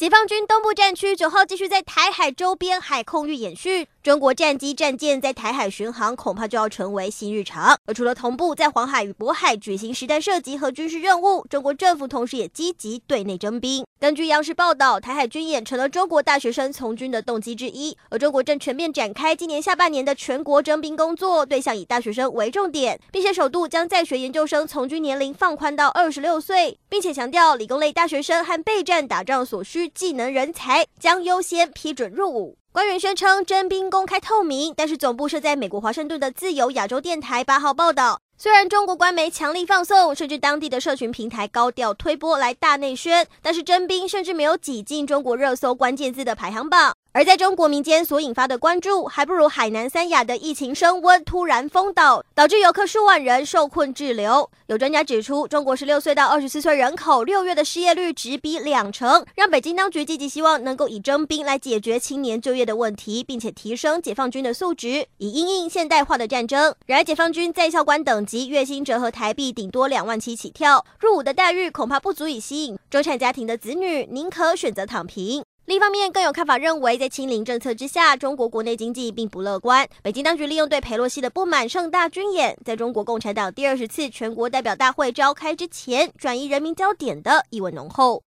解放军东部战区九号继续在台海周边海空域演训。中国战机、战舰在台海巡航，恐怕就要成为新日常。而除了同步在黄海与渤海举行实弹射击和军事任务，中国政府同时也积极对内征兵。根据央视报道，台海军演成了中国大学生从军的动机之一。而中国正全面展开今年下半年的全国征兵工作，对象以大学生为重点，并且首度将在学研究生从军年龄放宽到二十六岁，并且强调理工类大学生和备战打仗所需技能人才将优先批准入伍。官员宣称征兵公开透明，但是总部设在美国华盛顿的自由亚洲电台八号报道，虽然中国官媒强力放送，甚至当地的社群平台高调推波来大内宣，但是征兵甚至没有挤进中国热搜关键字的排行榜。而在中国民间所引发的关注，还不如海南三亚的疫情升温突然封岛，导致游客数万人受困滞留。有专家指出，中国十六岁到二十四岁人口六月的失业率直逼两成，让北京当局积极希望能够以征兵来解决青年就业的问题，并且提升解放军的素质，以应应现代化的战争。然而，解放军在校官等级月薪折合台币顶多两万七起跳，入伍的待遇恐怕不足以吸引中产家庭的子女，宁可选择躺平。另一方面，更有看法认为，在清零政策之下，中国国内经济并不乐观。北京当局利用对佩洛西的不满盛大军演，在中国共产党第二十次全国代表大会召开之前，转移人民焦点的意味浓厚。